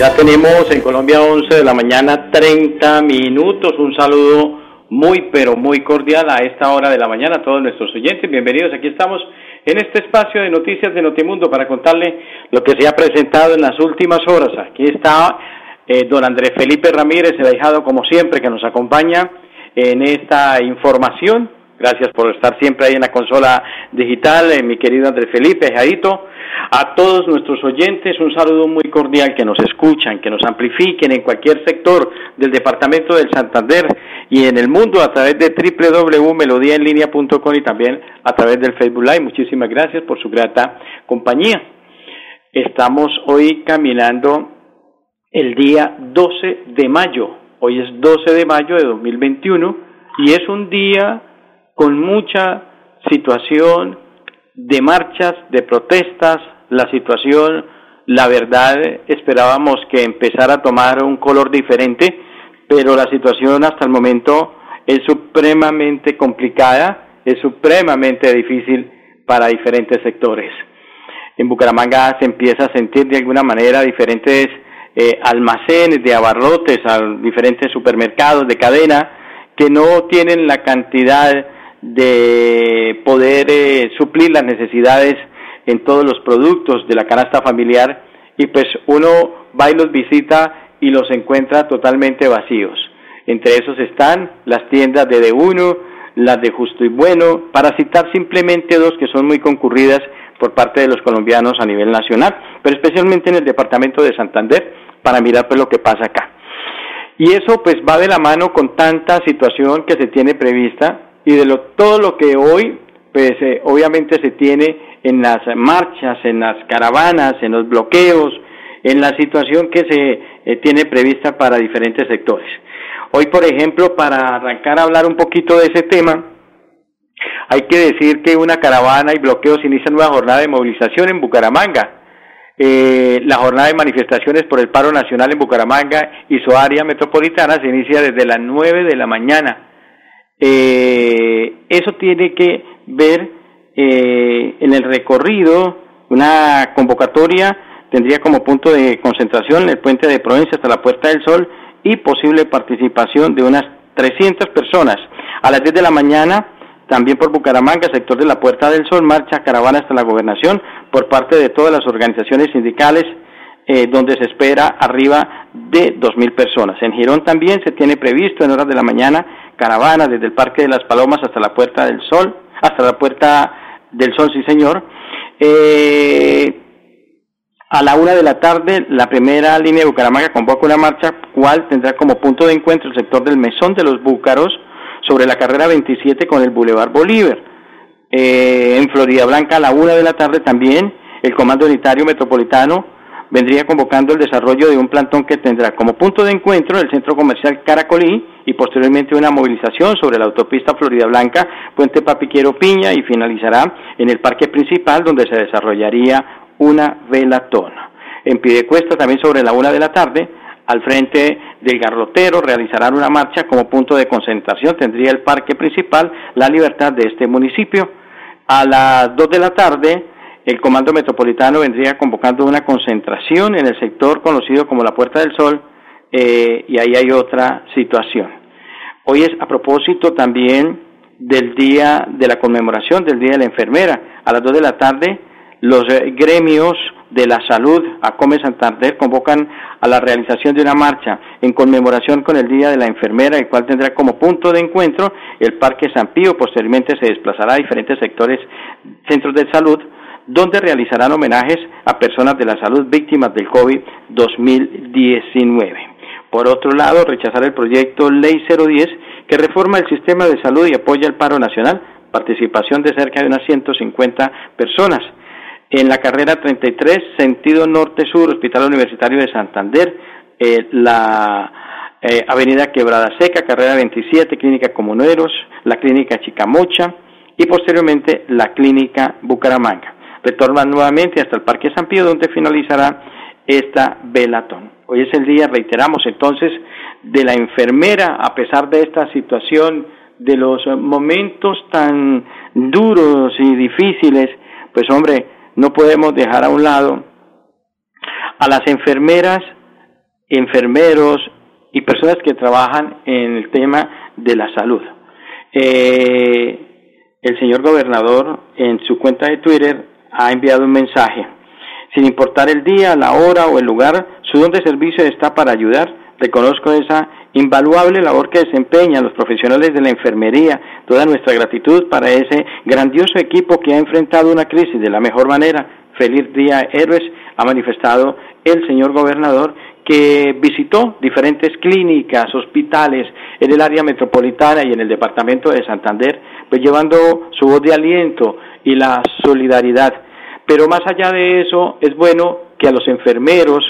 Ya tenemos en Colombia 11 de la mañana 30 minutos. Un saludo muy pero muy cordial a esta hora de la mañana a todos nuestros oyentes. Bienvenidos. Aquí estamos en este espacio de noticias de Notimundo para contarle lo que se ha presentado en las últimas horas. Aquí está eh, don Andrés Felipe Ramírez, el ahijado como siempre que nos acompaña en esta información. Gracias por estar siempre ahí en la consola digital, eh, mi querido Andrés Felipe, ahijadito. A todos nuestros oyentes un saludo muy cordial que nos escuchan, que nos amplifiquen en cualquier sector del departamento del Santander y en el mundo a través de www.melodiaenlinea.com y también a través del Facebook Live. Muchísimas gracias por su grata compañía. Estamos hoy caminando el día 12 de mayo. Hoy es 12 de mayo de 2021 y es un día con mucha situación de marchas, de protestas, la situación, la verdad, esperábamos que empezara a tomar un color diferente, pero la situación hasta el momento es supremamente complicada, es supremamente difícil para diferentes sectores. En Bucaramanga se empieza a sentir de alguna manera diferentes eh, almacenes de abarrotes, diferentes supermercados de cadena que no tienen la cantidad de poder eh, suplir las necesidades en todos los productos de la canasta familiar y pues uno va y los visita y los encuentra totalmente vacíos. Entre esos están las tiendas de De Uno, las de Justo y Bueno, para citar simplemente dos que son muy concurridas por parte de los colombianos a nivel nacional, pero especialmente en el departamento de Santander, para mirar pues lo que pasa acá. Y eso pues va de la mano con tanta situación que se tiene prevista y de lo, todo lo que hoy pues eh, obviamente se tiene en las marchas, en las caravanas, en los bloqueos, en la situación que se eh, tiene prevista para diferentes sectores. Hoy, por ejemplo, para arrancar a hablar un poquito de ese tema, hay que decir que una caravana y bloqueos inicia nueva jornada de movilización en Bucaramanga. Eh, la jornada de manifestaciones por el paro nacional en Bucaramanga y su área metropolitana se inicia desde las 9 de la mañana. Eh, eso tiene que ver eh, en el recorrido, una convocatoria tendría como punto de concentración el puente de Provincia hasta la Puerta del Sol y posible participación de unas 300 personas. A las 10 de la mañana, también por Bucaramanga, sector de la Puerta del Sol, marcha caravana hasta la gobernación por parte de todas las organizaciones sindicales, eh, donde se espera arriba de 2.000 personas. En Girón también se tiene previsto en horas de la mañana caravana desde el Parque de las Palomas hasta la Puerta del Sol, hasta la Puerta del Sol, sí señor. Eh, a la una de la tarde, la primera línea de Bucaramanga convoca una marcha, cual tendrá como punto de encuentro el sector del Mesón de los Búcaros sobre la carrera 27 con el Boulevard Bolívar. Eh, en Florida Blanca, a la una de la tarde también, el Comando Unitario Metropolitano vendría convocando el desarrollo de un plantón que tendrá como punto de encuentro el centro comercial Caracolí y posteriormente una movilización sobre la autopista Florida Blanca, Puente Papiquero Piña y finalizará en el parque principal donde se desarrollaría una velatona. En Pidecuesta también sobre la una de la tarde, al frente del garrotero realizarán una marcha como punto de concentración, tendría el parque principal La Libertad de este municipio. A las dos de la tarde, el Comando Metropolitano vendría convocando una concentración en el sector conocido como la Puerta del Sol eh, y ahí hay otra situación. Hoy es a propósito también del día de la conmemoración del Día de la Enfermera. A las 2 de la tarde los eh, gremios de la Salud, a Come Santander, convocan a la realización de una marcha en conmemoración con el Día de la Enfermera, el cual tendrá como punto de encuentro el Parque San Pío. Posteriormente se desplazará a diferentes sectores, centros de salud, donde realizarán homenajes a personas de la salud víctimas del COVID 2019. Por otro lado, rechazar el proyecto Ley 010 que reforma el sistema de salud y apoya el paro nacional, participación de cerca de unas 150 personas en la carrera 33, sentido norte-sur, Hospital Universitario de Santander, eh, la eh, Avenida Quebrada Seca, carrera 27, Clínica Comuneros, la Clínica Chicamocha y posteriormente la Clínica Bucaramanga. Retornan nuevamente hasta el Parque San Pío, donde finalizará esta velatón. Hoy es el día, reiteramos entonces, de la enfermera, a pesar de esta situación, de los momentos tan duros y difíciles, pues hombre, no podemos dejar a un lado a las enfermeras, enfermeros y personas que trabajan en el tema de la salud. Eh, el señor gobernador en su cuenta de Twitter ha enviado un mensaje. Sin importar el día, la hora o el lugar, su don de servicio está para ayudar. Reconozco esa invaluable labor que desempeñan los profesionales de la enfermería, toda nuestra gratitud para ese grandioso equipo que ha enfrentado una crisis de la mejor manera. Feliz día, héroes, ha manifestado el señor gobernador que visitó diferentes clínicas, hospitales en el área metropolitana y en el departamento de Santander, pues llevando su voz de aliento y la solidaridad. Pero más allá de eso, es bueno que a los enfermeros,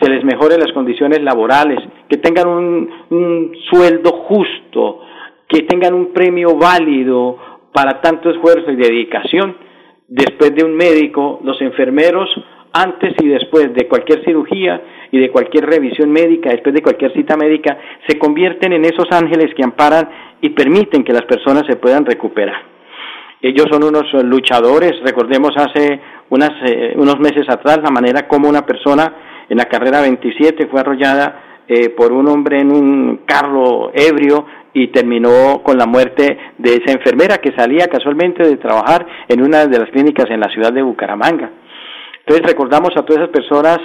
se les mejore las condiciones laborales, que tengan un, sueldo justo, que tengan un premio válido para tanto esfuerzo y dedicación. Después de un médico, los enfermeros, antes y después de cualquier cirugía y de cualquier revisión médica, después de cualquier cita médica, se convierten en esos ángeles que amparan y permiten que las personas se puedan recuperar. Ellos son unos luchadores, recordemos hace unas, eh, unos meses atrás la manera como una persona en la carrera 27 fue arrollada eh, por un hombre en un carro ebrio y terminó con la muerte de esa enfermera que salía casualmente de trabajar en una de las clínicas en la ciudad de Bucaramanga. Entonces recordamos a todas esas personas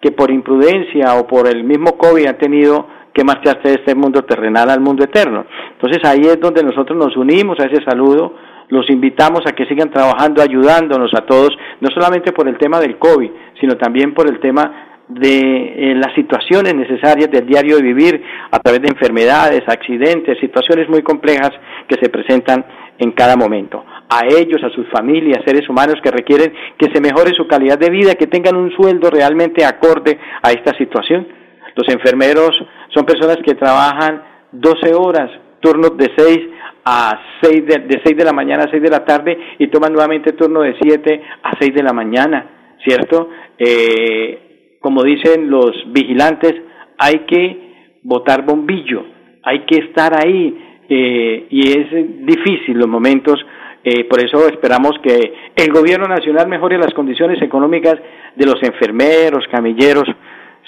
que por imprudencia o por el mismo COVID han tenido que marcharse de este mundo terrenal al mundo eterno. Entonces ahí es donde nosotros nos unimos a ese saludo, los invitamos a que sigan trabajando, ayudándonos a todos, no solamente por el tema del COVID, sino también por el tema de eh, las situaciones necesarias del diario de vivir a través de enfermedades, accidentes, situaciones muy complejas que se presentan en cada momento. A ellos, a sus familias, seres humanos que requieren que se mejore su calidad de vida, que tengan un sueldo realmente acorde a esta situación. Los enfermeros son personas que trabajan 12 horas, turnos de 6 a 6 de, de 6 de la mañana a 6 de la tarde y toman nuevamente turno de 7 a 6 de la mañana, ¿cierto? Eh, como dicen los vigilantes, hay que botar bombillo, hay que estar ahí eh, y es difícil los momentos, eh, por eso esperamos que el gobierno nacional mejore las condiciones económicas de los enfermeros, camilleros.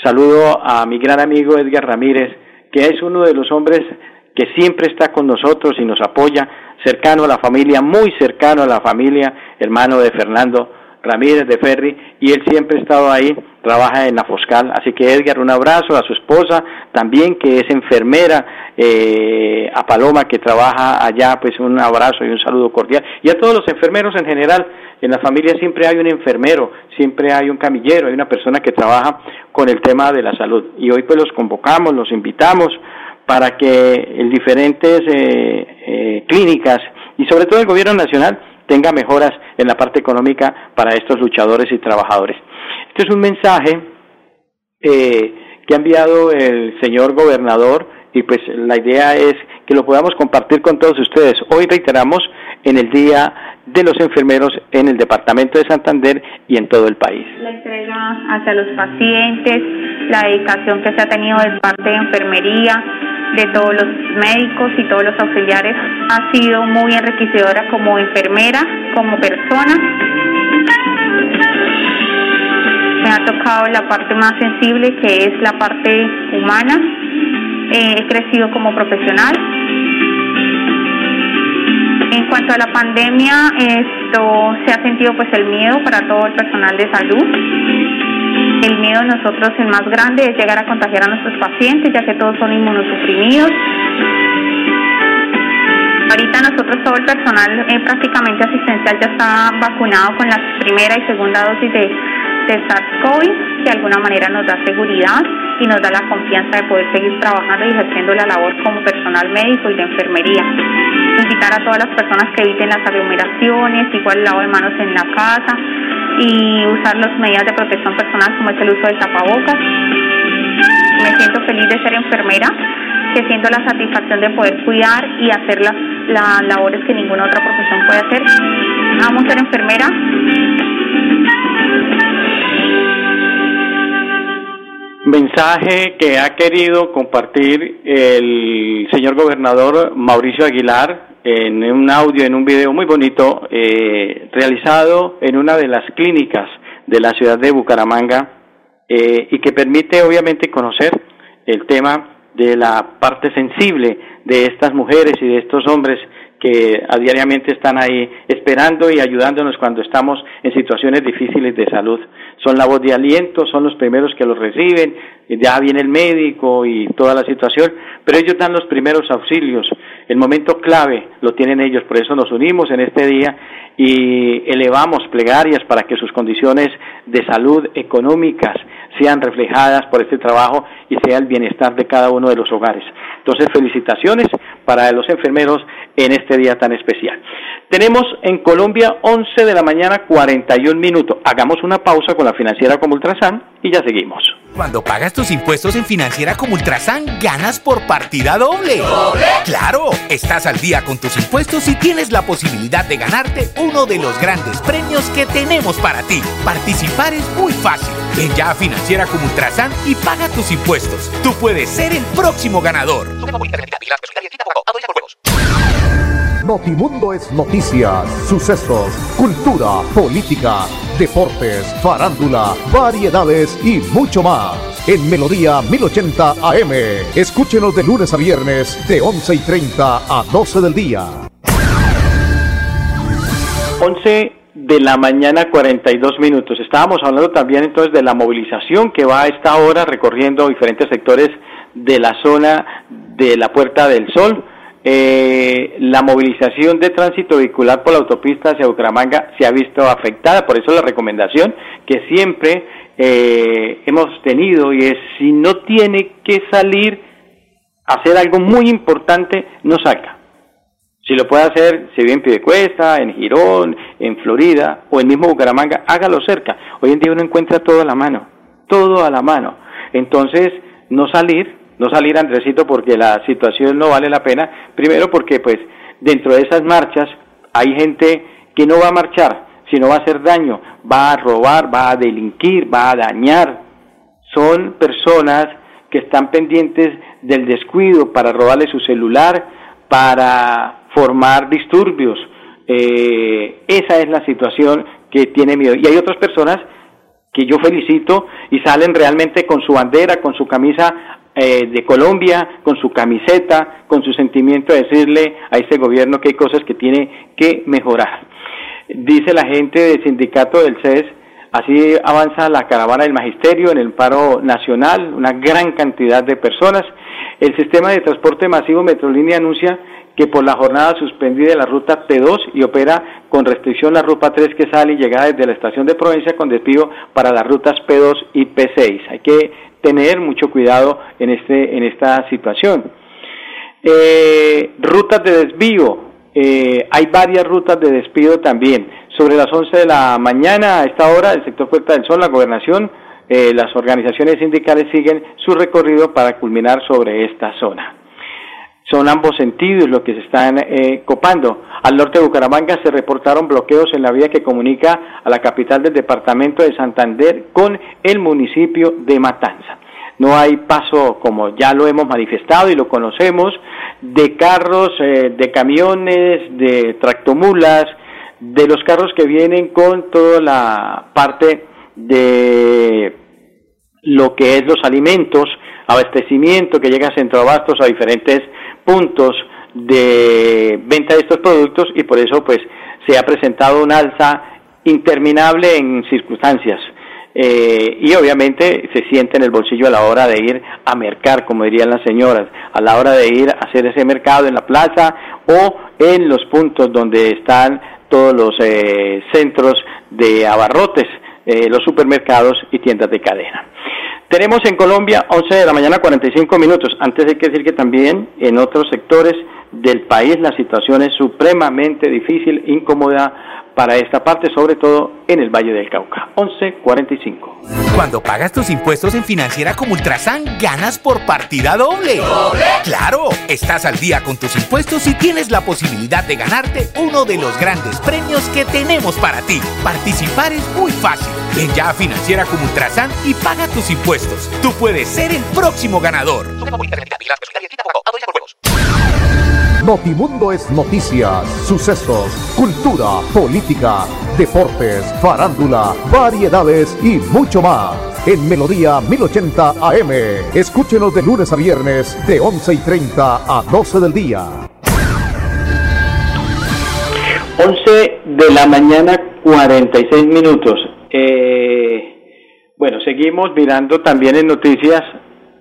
Saludo a mi gran amigo Edgar Ramírez, que es uno de los hombres que siempre está con nosotros y nos apoya, cercano a la familia, muy cercano a la familia, hermano de Fernando Ramírez de Ferri, y él siempre ha estado ahí trabaja en la Foscal. Así que Edgar, un abrazo a su esposa también, que es enfermera, eh, a Paloma, que trabaja allá, pues un abrazo y un saludo cordial. Y a todos los enfermeros en general, en la familia siempre hay un enfermero, siempre hay un camillero, hay una persona que trabaja con el tema de la salud. Y hoy pues los convocamos, los invitamos para que en diferentes eh, eh, clínicas y sobre todo el gobierno nacional tenga mejoras en la parte económica para estos luchadores y trabajadores. Este es un mensaje eh, que ha enviado el señor gobernador y pues la idea es que lo podamos compartir con todos ustedes. Hoy reiteramos en el Día de los Enfermeros en el Departamento de Santander y en todo el país. La entrega hacia los pacientes, la dedicación que se ha tenido de parte de enfermería, de todos los médicos y todos los auxiliares ha sido muy enriquecedora como enfermera, como persona me ha tocado la parte más sensible que es la parte humana. Eh, he crecido como profesional. En cuanto a la pandemia, esto se ha sentido pues el miedo para todo el personal de salud. El miedo nosotros el más grande es llegar a contagiar a nuestros pacientes, ya que todos son inmunosuprimidos. Ahorita nosotros todo el personal eh, prácticamente asistencial ya está vacunado con la primera y segunda dosis de, de SARS-CoV, que de alguna manera nos da seguridad y nos da la confianza de poder seguir trabajando y ejerciendo la labor como personal médico y de enfermería. Invitar a todas las personas que eviten las aglomeraciones, igual el lavado de manos en la casa y usar las medidas de protección personal como es el uso del tapabocas. Me siento feliz de ser enfermera, que siento la satisfacción de poder cuidar y hacer las, las labores que ninguna otra profesión puede hacer. Amo ser enfermera mensaje que ha querido compartir el señor gobernador Mauricio Aguilar en un audio, en un video muy bonito, eh, realizado en una de las clínicas de la ciudad de Bucaramanga eh, y que permite obviamente conocer el tema de la parte sensible de estas mujeres y de estos hombres que a diariamente están ahí esperando y ayudándonos cuando estamos en situaciones difíciles de salud. Son la voz de aliento, son los primeros que los reciben, ya viene el médico y toda la situación, pero ellos dan los primeros auxilios. El momento clave lo tienen ellos, por eso nos unimos en este día y elevamos plegarias para que sus condiciones de salud económicas sean reflejadas por este trabajo y sea el bienestar de cada uno de los hogares. Entonces, felicitaciones para los enfermeros en este día tan especial. Tenemos en Colombia 11 de la mañana 41 minutos. Hagamos una pausa con la financiera como Ultrasan y ya seguimos. Cuando pagas tus impuestos en financiera como Ultrasan, ganas por partida doble. ¿Doble? Claro, estás al día con tus impuestos y tienes la posibilidad de ganarte uno de los grandes premios que tenemos para ti. Participar es muy fácil. Ven ya a financiera como Ultrasan y paga tus impuestos. Tú puedes ser el próximo ganador. Notimundo es noticias, sucesos, cultura, política, deportes, farándula, variedades y mucho más. En Melodía 1080 AM. Escúchenos de lunes a viernes de 11 y 30 a 12 del día. 11 de la mañana 42 minutos. Estábamos hablando también entonces de la movilización que va a esta hora recorriendo diferentes sectores de la zona de la Puerta del Sol eh, la movilización de tránsito vehicular por la autopista hacia Bucaramanga se ha visto afectada, por eso la recomendación que siempre eh, hemos tenido y es si no tiene que salir a hacer algo muy importante, no salga. Si lo puede hacer, si vive en Cuesta, en Girón, en Florida o en mismo Bucaramanga, hágalo cerca. Hoy en día uno encuentra todo a la mano, todo a la mano. Entonces, no salir, no salir Andresito porque la situación no vale la pena, primero porque pues dentro de esas marchas hay gente que no va a marchar, sino va a hacer daño, va a robar, va a delinquir, va a dañar. Son personas que están pendientes del descuido para robarle su celular, para formar disturbios. Eh, esa es la situación que tiene miedo. Y hay otras personas que yo felicito y salen realmente con su bandera, con su camisa eh, de Colombia, con su camiseta, con su sentimiento de decirle a este gobierno que hay cosas que tiene que mejorar. Dice la gente del sindicato del CES, así avanza la caravana del magisterio en el paro nacional, una gran cantidad de personas. El sistema de transporte masivo Metrolínea anuncia que por la jornada suspendida la ruta P2 y opera con restricción la ruta 3 que sale y llega desde la estación de Provincia con despido para las rutas P2 y P6. Hay que tener mucho cuidado en, este, en esta situación. Eh, rutas de desvío, eh, hay varias rutas de despido también. Sobre las 11 de la mañana, a esta hora, el sector Puerta del Sol, la gobernación, eh, las organizaciones sindicales siguen su recorrido para culminar sobre esta zona. Son ambos sentidos los que se están copando. Al norte de Bucaramanga se reportaron bloqueos en la vía que comunica a la capital del departamento de Santander con el municipio de Matanza. No hay paso, como ya lo hemos manifestado y lo conocemos, de carros, eh, de camiones, de tractomulas, de los carros que vienen con toda la parte de lo que es los alimentos, abastecimiento que llega a Centro Abastos a diferentes puntos de venta de estos productos y por eso pues se ha presentado un alza interminable en circunstancias. Eh, y obviamente se siente en el bolsillo a la hora de ir a mercar, como dirían las señoras, a la hora de ir a hacer ese mercado en la plaza o en los puntos donde están todos los eh, centros de abarrotes, eh, los supermercados y tiendas de cadena. Tenemos en Colombia 11 de la mañana 45 minutos. Antes hay que decir que también en otros sectores del país la situación es supremamente difícil, incómoda para esta parte, sobre todo en el Valle del Cauca. 11.45. Cuando pagas tus impuestos en Financiera como Ultrasan, ganas por partida doble. ¿Doble? ¡Claro! Estás al día con tus impuestos y tienes la posibilidad de ganarte uno de los grandes premios que tenemos para ti. Participar es muy fácil. Ven ya a Financiera como Ultrasan y paga tus impuestos. Tú puedes ser el próximo ganador. Notimundo es noticias, sucesos, cultura, política, deportes, farándula, variedades y mucho más. En Melodía 1080 AM. Escúchenos de lunes a viernes de 11 y 30 a 12 del día. 11 de la mañana 46 minutos. Eh, bueno, seguimos mirando también en noticias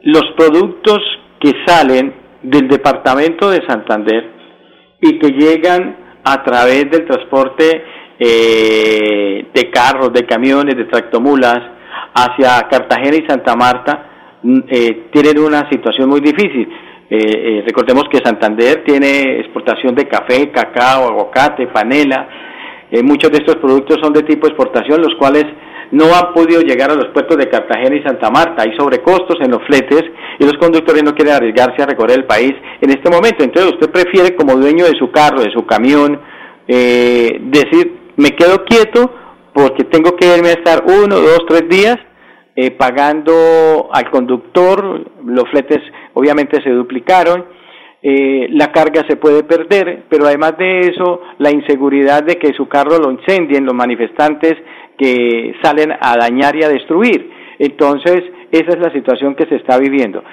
los productos que salen del departamento de Santander y que llegan a través del transporte eh, de carros, de camiones, de tractomulas hacia Cartagena y Santa Marta, mm, eh, tienen una situación muy difícil. Eh, recordemos que Santander tiene exportación de café, cacao, aguacate, panela. muchos de estos productos son de tipo exportación, los cuales no han podido llegar a los puertos de Cartagena y Santa Marta. Hay sobrecostos en los fletes y los conductores no quieren arriesgarse a recorrer el país en este momento. Entonces usted prefiere como dueño de su carro, de su camión, eh, decir, me quedo quieto porque tengo que irme a estar uno, dos, tres días eh, pagando al conductor, los fletes obviamente se duplicaron, eh, la carga se puede perder, pero además de eso, la inseguridad de que su carro lo incendien los manifestantes que salen a dañar y a destruir. Entonces, esa es la situación que se está viviendo.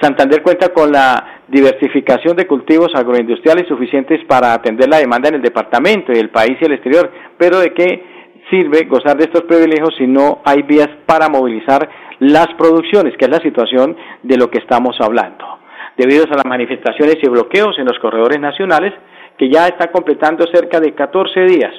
Santander cuenta con la diversificación de cultivos agroindustriales suficientes para atender la demanda en el departamento y el país y el exterior, pero ¿de qué sirve gozar de estos privilegios si no hay vías para movilizar las producciones, que es la situación de lo que estamos hablando? Debido a las manifestaciones y bloqueos en los corredores nacionales, que ya está completando cerca de 14 días,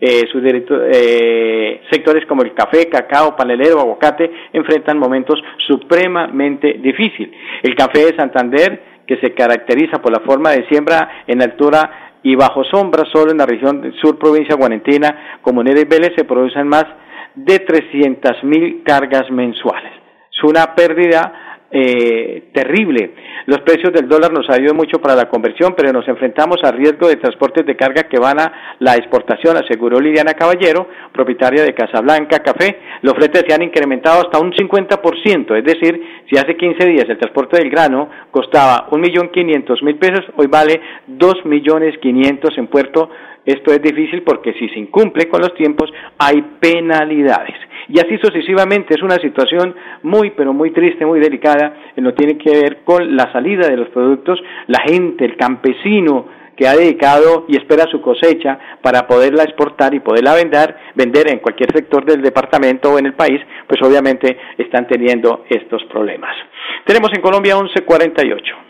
eh, sus eh, sectores como el café, cacao, panelero, aguacate enfrentan momentos supremamente difíciles. El café de Santander, que se caracteriza por la forma de siembra en altura y bajo sombra, solo en la región sur provincia guarentina, Comunera y Vélez, se producen más de 300 mil cargas mensuales. Es una pérdida eh, terrible. Los precios del dólar nos ayudan mucho para la conversión, pero nos enfrentamos a riesgo de transportes de carga que van a la exportación, aseguró Liliana Caballero, propietaria de Casablanca Café. Los fletes se han incrementado hasta un 50%, es decir, si hace 15 días el transporte del grano costaba un millón quinientos mil pesos, hoy vale dos millones quinientos en puerto. Esto es difícil porque si se incumple con los tiempos hay penalidades y así sucesivamente. Es una situación muy, pero muy triste, muy delicada, en lo que tiene que ver con la salida de los productos, la gente, el campesino que ha dedicado y espera su cosecha para poderla exportar y poderla vender, vender en cualquier sector del departamento o en el país, pues obviamente están teniendo estos problemas. Tenemos en Colombia 1148.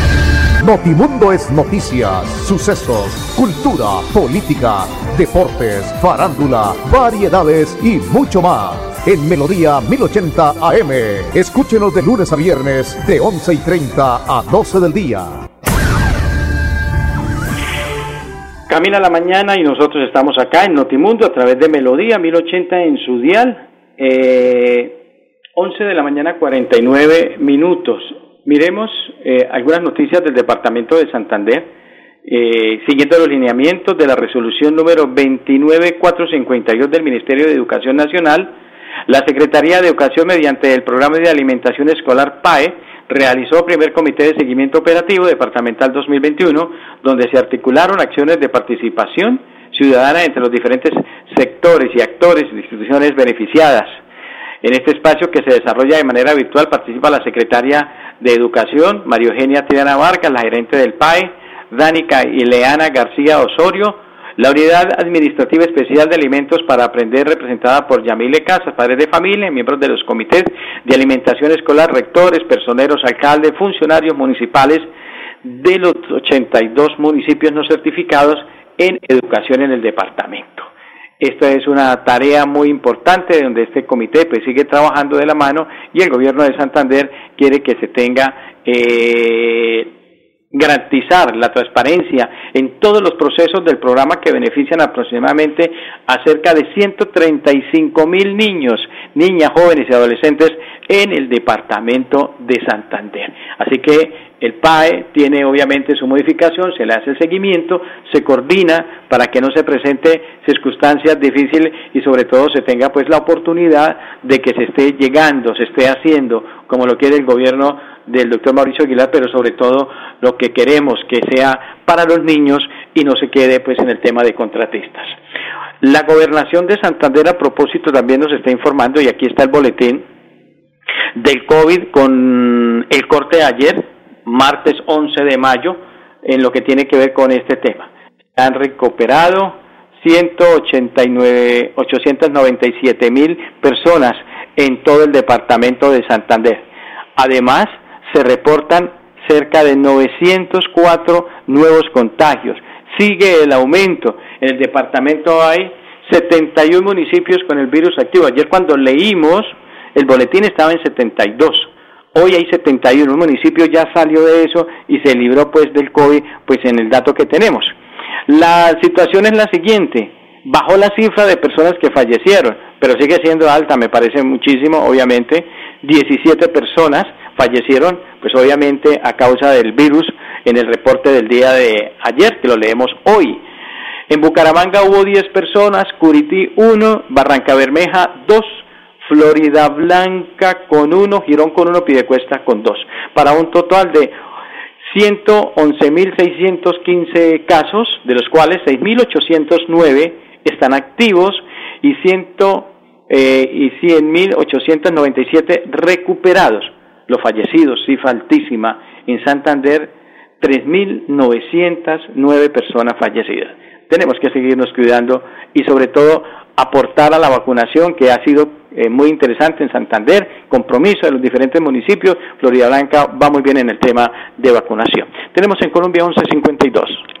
Notimundo es noticias, sucesos, cultura, política, deportes, farándula, variedades y mucho más. En Melodía 1080 AM. Escúchenos de lunes a viernes de 11 y 30 a 12 del día. Camina la mañana y nosotros estamos acá en Notimundo a través de Melodía 1080 en su dial. Eh, 11 de la mañana 49 minutos. Miremos eh, algunas noticias del Departamento de Santander, eh, siguiendo los lineamientos de la resolución número 29452 del Ministerio de Educación Nacional, La Secretaría de Educación, mediante el Programa de Alimentación Escolar PAE, realizó primer comité de seguimiento operativo departamental 2021, donde se articularon acciones de participación ciudadana entre los diferentes sectores y actores y instituciones beneficiadas. En este espacio que se desarrolla de manera virtual participa la secretaria de Educación, María Eugenia Tirana Vargas, la gerente del PAE, Dánica Ileana García Osorio, la Unidad Administrativa Especial de Alimentos para Aprender, representada por Yamile Casas, padres de familia, miembros de los comités de alimentación escolar, rectores, personeros, alcaldes, funcionarios municipales de los 82 municipios no certificados en educación en el departamento. Esta es una tarea muy importante donde este comité pues sigue trabajando de la mano y el gobierno de Santander quiere que se tenga eh, garantizar la transparencia en todos los procesos del programa que benefician aproximadamente a cerca de 135 mil niños, niñas, jóvenes y adolescentes en el departamento de Santander. Así que el PAE tiene obviamente su modificación, se le hace el seguimiento, se coordina para que no se presente circunstancias difíciles y sobre todo se tenga pues la oportunidad de que se esté llegando, se esté haciendo como lo quiere el gobierno del doctor Mauricio Aguilar, pero sobre todo lo que queremos que sea para los niños y no se quede pues en el tema de contratistas. La gobernación de Santander a propósito también nos está informando y aquí está el boletín del COVID con el corte de ayer martes 11 de mayo en lo que tiene que ver con este tema. Han recuperado 189, 897 mil personas en todo el departamento de Santander. Además, se reportan cerca de 904 nuevos contagios. Sigue el aumento. En el departamento hay 71 municipios con el virus activo. Ayer cuando leímos, el boletín estaba en 72. Hoy hay 71 municipios, ya salió de eso y se libró pues del COVID, pues en el dato que tenemos. La situación es la siguiente, bajó la cifra de personas que fallecieron, pero sigue siendo alta, me parece muchísimo, obviamente, 17 personas fallecieron, pues obviamente a causa del virus en el reporte del día de ayer, que lo leemos hoy. En Bucaramanga hubo 10 personas, Curití 1, Barranca Bermeja 2, Florida Blanca con uno, Girón con uno, Pidecuesta con dos, para un total de 111.615 casos, de los cuales 6.809 están activos y, ciento, eh, y 100.897 recuperados. Los fallecidos, cifra altísima, en Santander 3.909 personas fallecidas. Tenemos que seguirnos cuidando y sobre todo aportar a la vacunación que ha sido eh, muy interesante en Santander, compromiso de los diferentes municipios. Florida Blanca va muy bien en el tema de vacunación. Tenemos en Colombia 1152.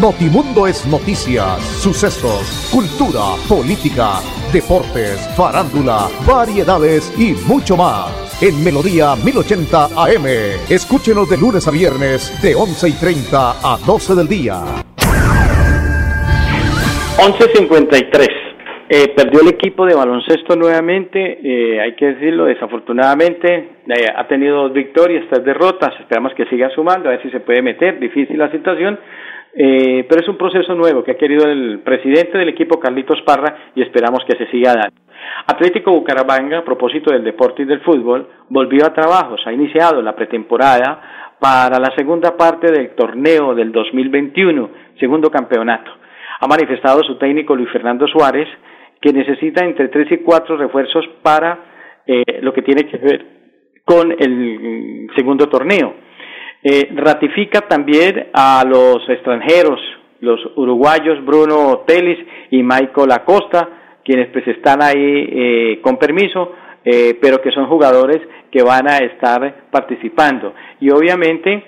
Notimundo es noticias, sucesos, cultura, política, deportes, farándula, variedades y mucho más. En Melodía 1080 AM. Escúchenos de lunes a viernes de 11 y 30 a 12 del día. 11.53. Eh, perdió el equipo de baloncesto nuevamente, eh, hay que decirlo, desafortunadamente eh, ha tenido dos victorias, tres derrotas, esperamos que siga sumando, a ver si se puede meter, difícil la situación, eh, pero es un proceso nuevo que ha querido el presidente del equipo, Carlitos Parra, y esperamos que se siga dando. Atlético Bucaramanga, a propósito del deporte y del fútbol, volvió a trabajos, ha iniciado la pretemporada para la segunda parte del torneo del 2021, segundo campeonato. Ha manifestado su técnico Luis Fernando Suárez que necesita entre tres y cuatro refuerzos para eh, lo que tiene que ver con el segundo torneo eh, ratifica también a los extranjeros, los uruguayos Bruno Telis y Michael Acosta, quienes pues están ahí eh, con permiso, eh, pero que son jugadores que van a estar participando. Y obviamente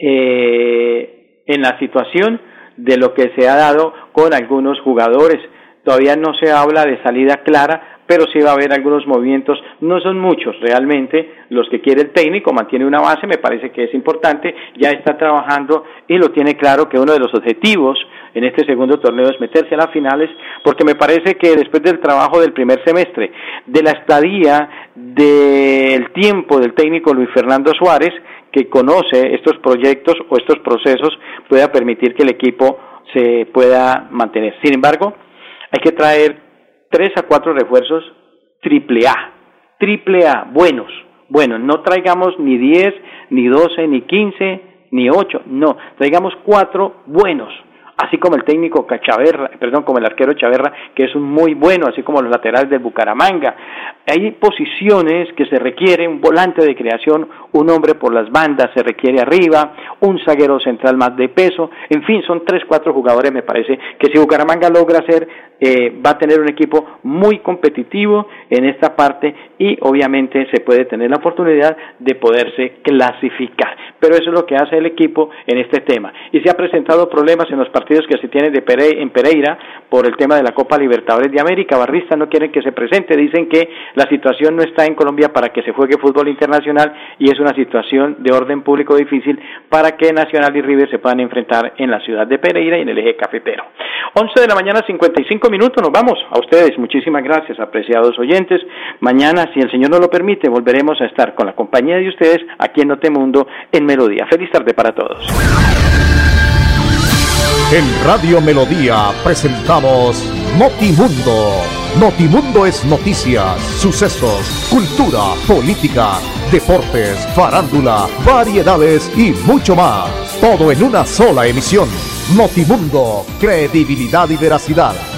en la situación de lo que se ha dado con algunos jugadores, todavía no se habla de salida clara pero sí va a haber algunos movimientos, no son muchos realmente los que quiere el técnico, mantiene una base, me parece que es importante, ya está trabajando y lo tiene claro que uno de los objetivos en este segundo torneo es meterse a las finales, porque me parece que después del trabajo del primer semestre, de la estadía, del tiempo del técnico Luis Fernando Suárez, que conoce estos proyectos o estos procesos, pueda permitir que el equipo se pueda mantener. Sin embargo, hay que traer tres a cuatro refuerzos triple A, triple A, buenos, buenos, no traigamos ni diez, ni doce, ni quince, ni ocho, no, traigamos cuatro buenos, así como el técnico Cachaverra, perdón, como el arquero Chaverra, que es un muy bueno, así como los laterales del Bucaramanga. Hay posiciones que se requiere un volante de creación, un hombre por las bandas se requiere arriba, un zaguero central más de peso, en fin, son tres, cuatro jugadores, me parece, que si Bucaramanga logra hacer, eh, va a tener un equipo muy competitivo en esta parte y obviamente se puede tener la oportunidad de poderse clasificar. Pero eso es lo que hace el equipo en este tema. Y se ha presentado problemas en los partidos que se tienen de en Pereira por el tema de la Copa Libertadores de América. Barrista no quieren que se presente, dicen que la situación no está en Colombia para que se juegue fútbol internacional y es una situación de orden público difícil para que Nacional y River se puedan enfrentar en la ciudad de Pereira y en el eje cafetero. 11 de la mañana, 55 minutos, nos vamos. A ustedes, muchísimas gracias, apreciados oyentes. Mañana, si el Señor nos lo permite, volveremos a estar con la compañía de ustedes aquí en Notemundo en Melodía. Feliz tarde para todos. En Radio Melodía presentamos Notimundo. Notimundo es noticias, sucesos, cultura, política, deportes, farándula, variedades y mucho más. Todo en una sola emisión. Notimundo, credibilidad y veracidad.